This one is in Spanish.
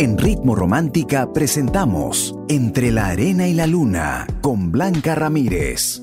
En Ritmo Romántica presentamos Entre la Arena y la Luna con Blanca Ramírez,